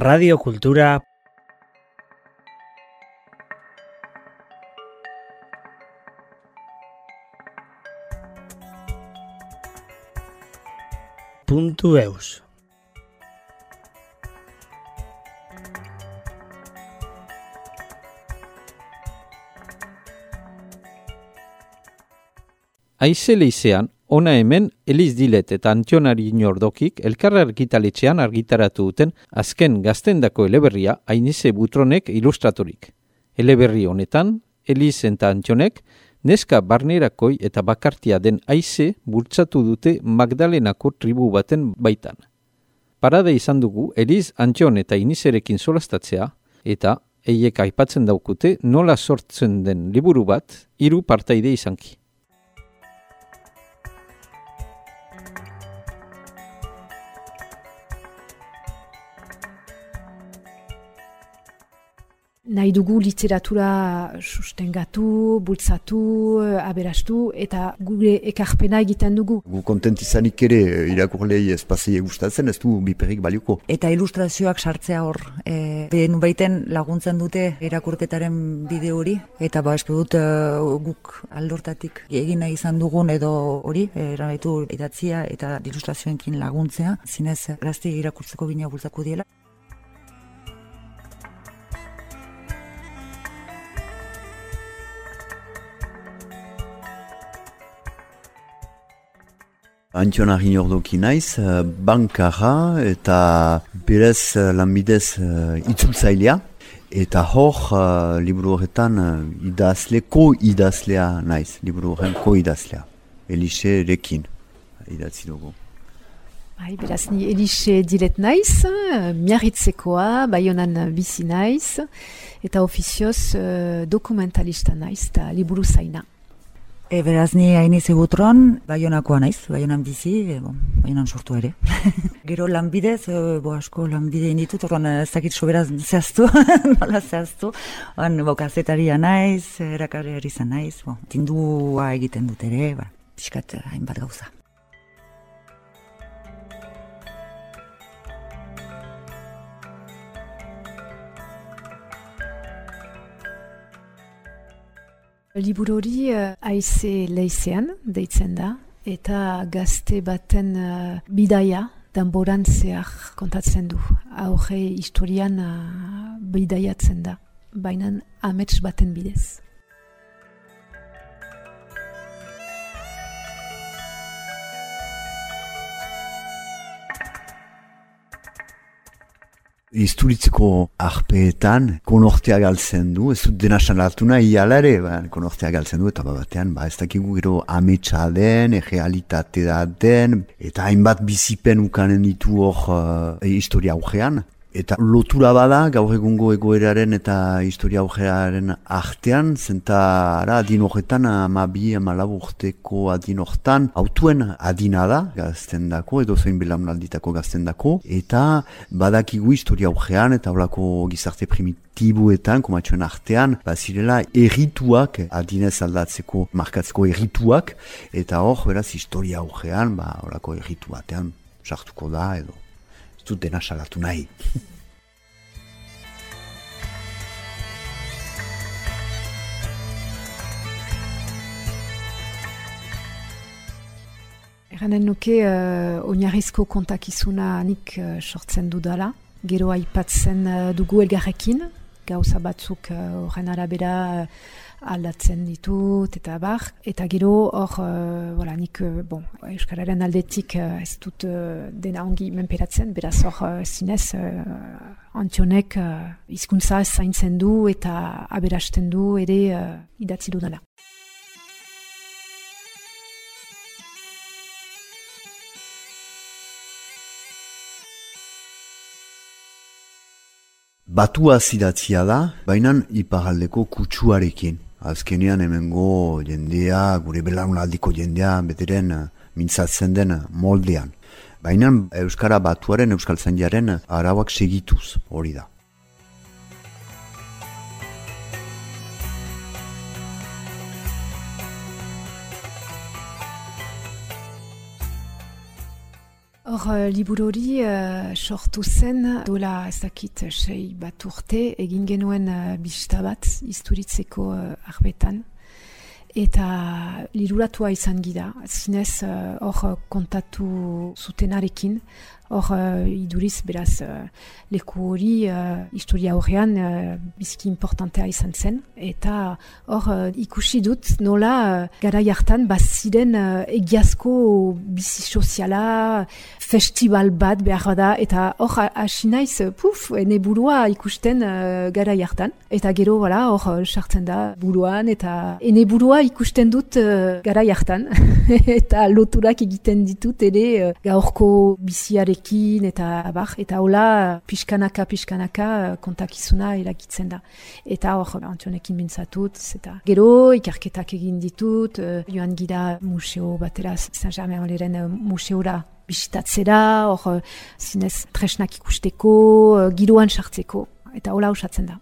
Radio Kultura puntu eus. Aize leizean, ona hemen Eliz Dilet eta Antionari Inordokik elkarra argitaletxean argitaratu duten azken gaztendako eleberria Ainize Butronek ilustratorik. Eleberri honetan, Eliz eta Antionek, neska barnerakoi eta bakartia den aize bultzatu dute Magdalenako tribu baten baitan. Parada izan dugu Eliz Antion eta Inizerekin solastatzea eta eiek aipatzen daukute nola sortzen den liburu bat hiru partaide izanki. Nahi dugu literatura sustengatu, bultzatu, aberastu eta gure ekarpena egiten dugu. Gu kontent izanik ere irakurlei espazio gustatzen ez du biperik baliuko. Eta ilustrazioak sartzea hor, e, behen baiten laguntzen dute irakurketaren bide hori, eta ba espe dut e, guk aldortatik egin nahi izan dugun edo hori, erabaitu idatzia eta ilustrazioenkin laguntzea, zinez gazte irakurtzeko bina bultzako diela. Antion Argin ordoki naiz, eh, bankara eta berez eh, lanbidez uh, itzultzailea. Eta hor, uh, liburu horretan uh, idazle, ko-idazlea naiz, liburu horren ko-idazlea. Elixe rekin, idatzi dugu. Bai, beraz, ni Elixe dilet naiz, miarritzekoa, baionan bizi naiz, eta ofizioz uh, dokumentalista naiz, eta liburu zaina. E, beraz ni haini zigutron, baionakoa naiz, baionan bizi, e, bon, baionan sortu ere. Gero lanbidez, e, bo asko lanbide inditut, orduan ez dakit soberaz zehaztu, nola zehaztu. Oan, bo, kazetaria naiz, erakarri izan naiz, bo, tindua egiten dut ere, ba, piskat hainbat gauza. Liburu hori uh, aize leizean deitzen da, eta gazte baten uh, bidaia, danborantzeak kontatzen du. Auge historian uh, bidaiatzen da, baina amets baten bidez. Izturitzeko arpeetan konortea galtzen du, ez dut dena sanalatu nahi ialare, ba, konortea galtzen du, eta batean, ba, ez dakigu gero ametsa den, egealitate da den, eta hainbat bizipen ukanen ditu hor uh, historia augean. Eta lotura bada gaur egungo egoeraren eta historia augeraren artean, zenta ara adin horretan ama bi ama urteko adin horretan, autuen adina da gazten dako, edo zein belaunalditako gazten dako, eta badakigu historia augean eta olako gizarte primitibuetan, komatxoen artean, bazirela errituak adinez aldatzeko markatzeko errituak, eta hor, beraz, historia augean, ba, olako erritu batean sartuko da, edo dut dena salatu nahi. Eranen nuke uh, oinarrizko kontakizuna nik uh, sortzen dudala. Gero aipatzen uh, dugu elgarrekin, gauza batzuk horren uh, arabera aldatzen ditut eta bar eta gero hor uh, nik uh, bon, euskararen aldetik uh, ez dut uh, dena ongi menperatzen beraz hor uh, zinez uh, antionek uh, izkuntza zaintzen du eta aberasten du ere uh, idatzi dudala. Batua zidatzia da, baina iparaldeko kutsuarekin. Azkenean hemengo jendea, gure belaunaldiko jendea, beteren eh, mintzatzen den moldean. Baina Euskara batuaren, Euskal Zaindiaren arauak segituz hori da. Hor, Hor, uh, liburu hori uh, sortu zen, dola ez dakit sei bat urte, egin genuen uh, bista bat, izturitzeko uh, arbetan. Eta liruratua izan gira, zinez hor uh, kontatu zutenarekin, hor uh, iduriz beraz uh, leku hori uh, historia horrean uh, bizki importantea izan zen eta hor uh, ikusi dut nola uh, gara jartan baziren uh, egiazko bizi soziala festival bat behar da eta hor hasi naiz puf ene burua ikusten uh, gara jartan eta gero hor sartzen da buruan eta ene burua ikusten dut uh, gara jartan eta loturak egiten ditut ere uh, gaurko biziarek ekin eta abar, eta hola pixkanaka pixkanaka eh, kontakizuna erakitzen da. Eta hor, antionekin mintzatut, eta gero ikerketak egin ditut, uh, joan gira museo batera, Saint-Germain-Oleren uh, museora bisitatzera, hor, zinez tresnak ikusteko, uh, giroan sartzeko, eta hola usatzen da.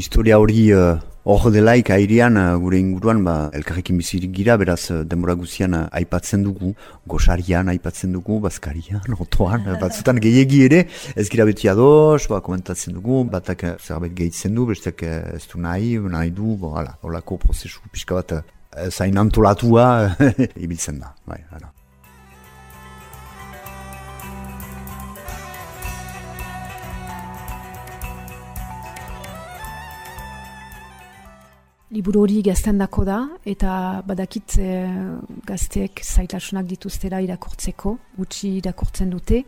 historia hori uh, hor delaik airian uh, gure inguruan ba, elkarrekin bizirik gira, beraz uh, denbora guzian uh, aipatzen dugu, gosarian aipatzen dugu, bazkarian, otoan, batzutan gehiegi ere, ez gira beti ados, ba, komentatzen dugu, batak zerbait gehitzen du, bestek ez du nahi, nahi du, bo, hala, holako prozesu pixka bat zain antolatua ibiltzen da, bai, hala. Liburu hori gazten dako da, eta badakit e, gazteek zaitasunak dituztera irakurtzeko, gutxi irakurtzen dute,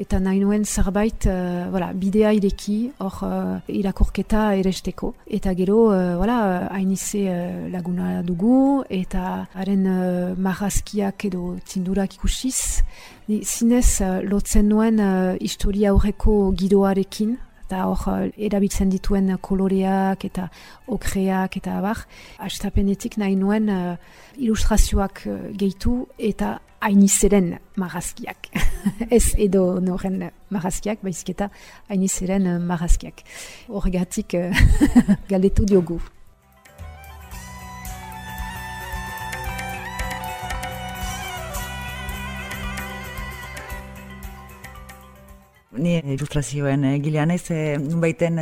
eta nahi nuen zerbait uh, bidea ireki hor uh, irakurketa eresteko. Eta gero, uh, hainize uh, laguna dugu, eta haren uh, marrazkiak edo tindurak ikusiz, zinez lotzen nuen uh, historia horreko giroarekin, eta hor eh, erabiltzen dituen koloreak eta okreak eta abar, astapenetik nahi nuen uh, ilustrazioak uh, gehitu eta hainizeren marazkiak. Ez edo noren marazkiak, baizik eta hainizeren uh, marazkiak. Horregatik uh, galdetu diogu. Ni ilustrazioen gilean ez, e, baiten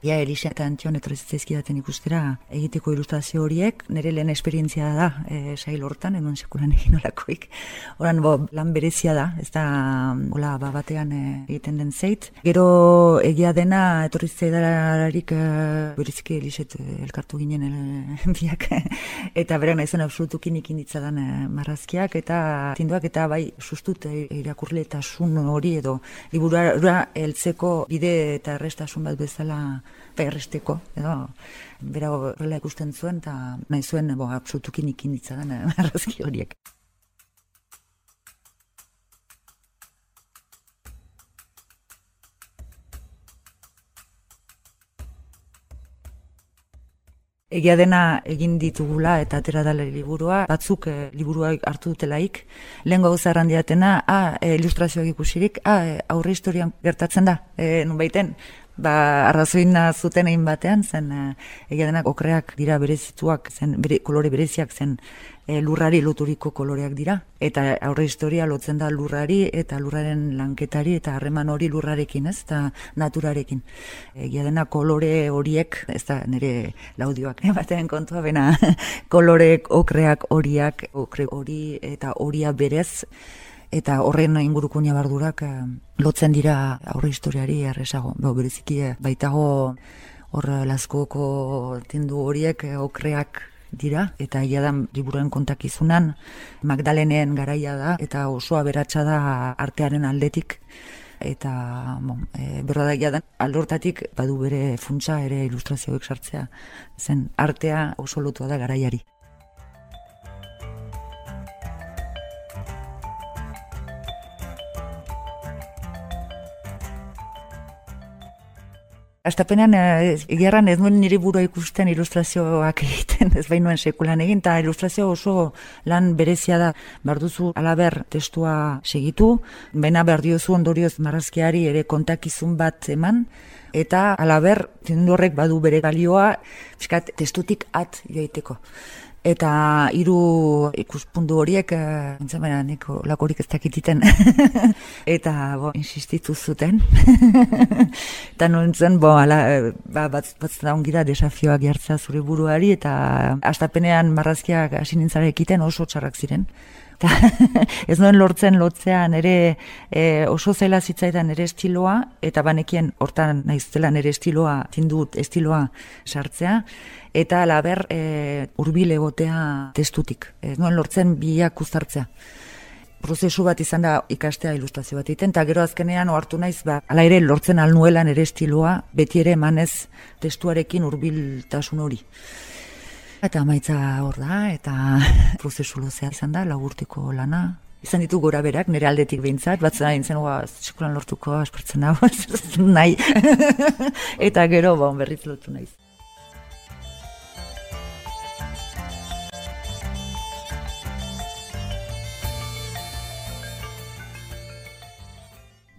Ja, Elisa eta Antion etorrizitzezkidaten ikustera egiteko ilustrazio horiek, nire lehen esperientzia da e, sail hortan, egon sekulan egin olakoik. Horan, bo, lan berezia da, ez da, hola, ba, batean e, egiten den zeit. Gero egia dena etorrizitzedararik e, bereziki Eliset e, elkartu ginen e, biak, eta berak nahi zen absolutukin ikin ditzadan e, marrazkiak, eta tinduak, eta bai, sustut e, irakurle eta sun hori edo, liburua heltzeko bide eta errestasun bat bezala perresteko, edo, bera horrela ikusten zuen, eta nahi zuen, bo, absolutukin ikin ditzadan arrazki horiek. Egia dena egin ditugula eta atera dala liburua, batzuk e, liburua hartu dutelaik, lehen gauza errandiatena, a, ah, e, ilustrazioak ikusirik, a, ah, aurre historian gertatzen da, e, nun baiten, ba, arrazoina zuten egin batean, zen e, egia denak okreak dira berezituak, zen bere, kolore bereziak zen e, lurrari loturiko koloreak dira. Eta aurre historia lotzen da lurrari eta lurraren lanketari eta harreman hori lurrarekin, ez, eta naturarekin. Egia dena kolore horiek, ez da nire laudioak, eh, batean kontua, bena kolorek okreak horiak, okre hori eta horia berez, eta horren inguruko nabardurak eh, lotzen dira aurre historiari erresago. Ba, bereziki eh, baitago hor laskoko tindu horiek eh, okreak dira eta ia da liburuen kontakizunan Magdalenen garaia da eta oso aberatsa da artearen aldetik eta bon, e, berra da aldortatik badu bere funtsa ere ilustrazioek sartzea zen artea oso lotua da garaiari. Astapenean, egiarran ez nuen nire burua ikusten ilustrazioak egiten, ez bain sekulan egin, eta ilustrazio oso lan berezia da, barduzu alaber testua segitu, baina behar diozu ondorioz marrazkiari ere kontakizun bat eman, Eta alaber, tindu horrek badu bere balioa, fiskat, testutik at joiteko. Eta hiru ikuspundu horiek, entzen baina, niko lakorik ez dakititen. eta, bo, insistitu zuten. eta nuen bo, ala, ba, bat, bat da ongira desafioak jartzea zure buruari, eta astapenean marrazkiak hasi nintzara ekiten oso txarrak ziren. Ta, ez noen lortzen lotzean ere e, oso zela zitzaidan ere estiloa, eta banekien hortan naiztela nere estiloa, tindut estiloa sartzea, eta laber e, urbil egotea testutik. Ez noen lortzen biak uztartzea. Prozesu bat izan da ikastea ilustrazio bat iten, eta gero azkenean ohartu naiz, ba, ala ere lortzen alnuelan ere estiloa, beti ere emanez testuarekin hurbiltasun hori. Eta maitza hor da, eta prozesu luzea izan da, lagurtiko lana. Izan ditu gora berak, nire aldetik behintzat, bat zena intzen, oa, txikulan lortuko, aspertzen nahi. eta gero, ba, berriz lotu naiz.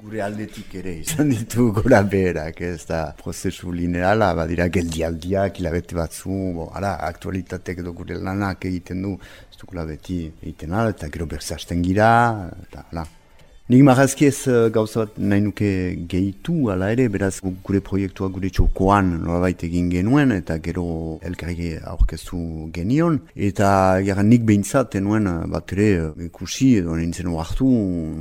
Gure aldetik ere izan ditu gora beherak, ez da prozesu lineala, badira geldialdiak, hilabete batzu, bo, ara, aktualitatek edo gure lanak egiten du, ez dukula beti egiten ala, eta gero berzasten gira, eta, la, Nik marrazki ez uh, gauza bat nahi nuke gehitu, ala ere, beraz gure proiektua gure txokoan nolabait egin genuen, eta gero elkarri aurkeztu genion. Eta gara nik behintzat, enuen bat ere ikusi, edo nintzen hartu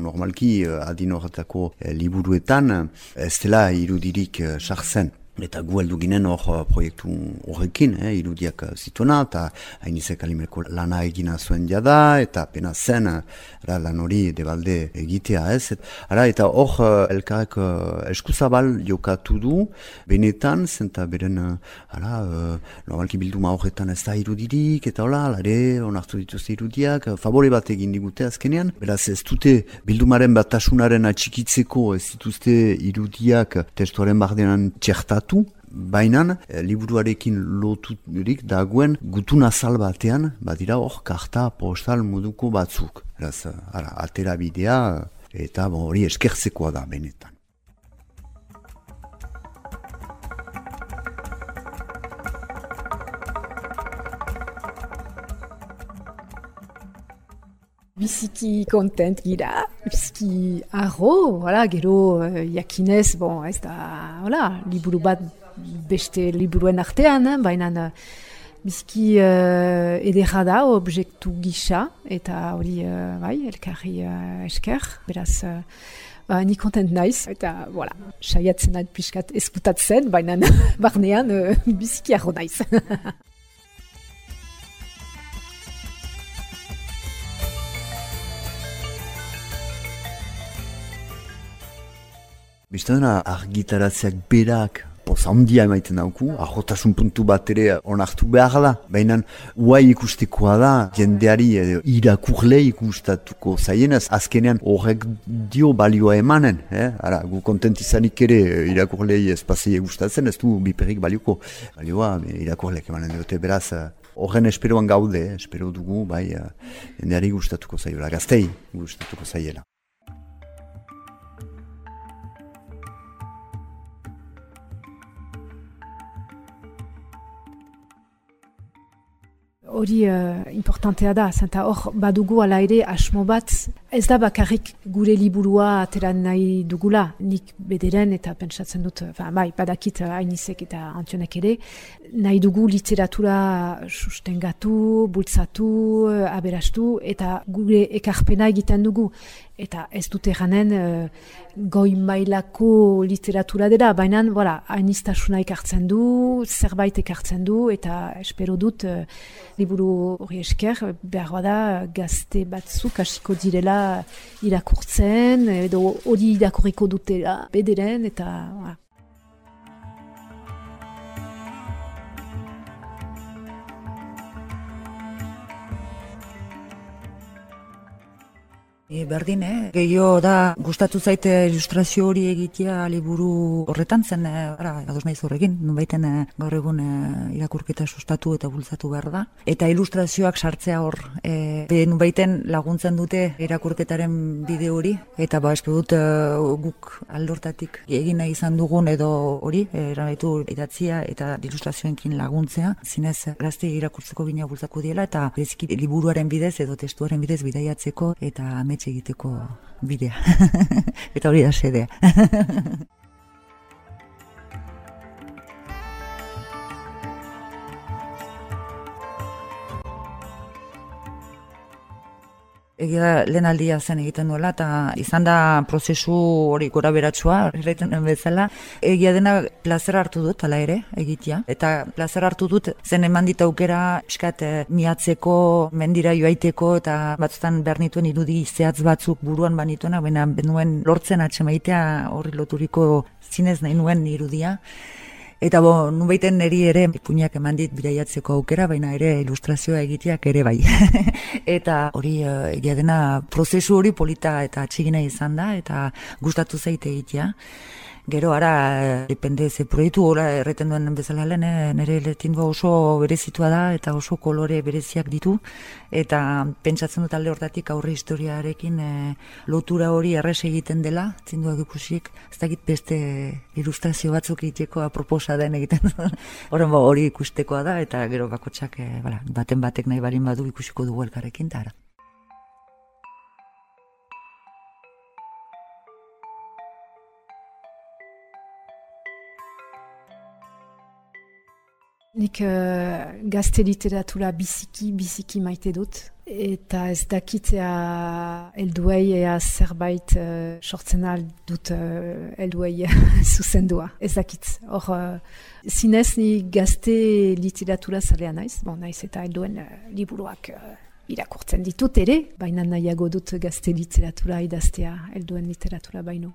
normalki adin horretako liburuetan, ez dela irudirik sartzen. Eta gu heldu ginen hor uh, proiektu horrekin, eh, irudiak uh, zituena, eta hainizek alimeko lana egina zuen jada, eta pena zen uh, lan hori debalde egitea ez. Ara, eta hor elkarek uh, eskuzabal jokatu du, benetan, zenta beren, ara, normalki bilduma horretan ez da irudirik, eta hola, alare, onartu dituzte irudiak, favore bat egin digute azkenean, beraz ez dute bildumaren batasunaren atxikitzeko ez dituzte irudiak testuaren bardenan txertatu, Baina, e, liburuarekin loturik dagoen gutun azal batean, badira hor, karta postal moduko batzuk. Eraz, ara, atera bidea, eta hori eskertzekoa da benetan. Biziki kontent gira, biziki arro, voilà, gero jakinez, bon, ez da, voilà, liburu bat beste liburuen artean, eh, baina biziki uh, edera da objektu gisa, eta hori, uh, bai, elkarri uh, esker, beraz, uh, ba, ni kontent naiz, eta, voilà, saiatzen nahi pixkat eskutatzen, baina barnean uh, biziki arro naiz. Bistadena argitaratzeak berak poz handia emaiten dauku, ahotasun puntu bat ere onartu behar da. Baina uai ikustekoa da, jendeari edo irakurle ikustatuko zaienaz, azkenean horrek dio balioa emanen. Eh? Ara, gu kontent ere irakurlei espazei gustatzen, ez du biperik balioko. Balioa irakurleek emanen dute beraz, horren esperoan gaude, espero dugu, bai, jendeari gustatuko zaiola, gaztei gustatuko zaiela. Hori uh, importantea da, zenta hor badugu ala ere asmo bat, ez da bakarrik gure liburua ateran nahi dugula, nik bederen eta pentsatzen dut, fa, bai, badakit hainizek eta antionek ere, nahi dugu literatura sustengatu, bultzatu, aberastu, eta gure ekarpena egiten dugu eta ez dute ganen uh, goi mailako literatura dela, baina voilà, hainiztasuna ekartzen du, zerbait ekartzen du, eta espero dut uh, liburu hori esker, behar bada gazte batzuk hasiko direla irakurtzen, edo hori irakurriko dutela bederen, eta... Voilà. E, berdin, eh? Gehio da, gustatu zaite ilustrazio hori egitea liburu horretan zen, eh, ara, ados nahi zorrekin, nunbaiten eh, gaur egun eh, irakurketa sustatu eta bultzatu behar da. Eta ilustrazioak sartzea hor, be, nunbaiten laguntzen dute irakurketaren bide hori, eta ba, espe dut eh, guk aldortatik egin nahi izan dugun edo hori, erabaitu idatzia eta ilustrazioenkin laguntzea, zinez gazte irakurtzeko bina bultzako diela, eta beziki liburuaren bidez edo testuaren bidez bidaiatzeko eta amets egiteko bidea. eta hori da sedea. Egia da, lehen aldia zen egiten duela, eta izan da prozesu hori gora beratsua, erraiten bezala. Egia dena plazer hartu dut, ala ere, egitea. Eta plazer hartu dut, zen eman dit aukera, eskat, eh, miatzeko, mendira joaiteko, eta batzutan behar nituen irudi zehatz batzuk buruan banituena, baina benuen lortzen atxemaitea horri loturiko zinez nahi nuen irudia. Eta bo, nubaiten niri ere puñak eman dit bidaiatzeko aukera, baina ere ilustrazioa egiteak ere bai. eta hori uh, egia dena prozesu hori polita eta txigina izan da, eta gustatu zaite egitea. Gero ara, depende ze proiektu ora erreten duen bezala lehen, eh, nire letindua oso berezitua da eta oso kolore bereziak ditu. Eta pentsatzen dut alde hortatik aurre historiarekin eh, lotura hori erres egiten dela, zindua ikusik, ez dakit beste ilustrazio batzuk egiteko aproposa den egiten. Horren ba, hori ikustekoa da eta gero bakotsak e, baten batek nahi barin badu ikusiko dugu elkarrekin, eta ara. Nik uh, gazte literatura biziki, biziki maite dut. Eta ez dakitea elduei ea zerbait uh, sortzen dut uh, elduei zuzendua. Ez dakit. Hor, uh, zinez ni gazte literatura zalea naiz. Bon, naiz eta elduen uh, liburuak uh, irakurtzen ditut ere. Baina nahiago dut gazte literatura idaztea elduen literatura baino.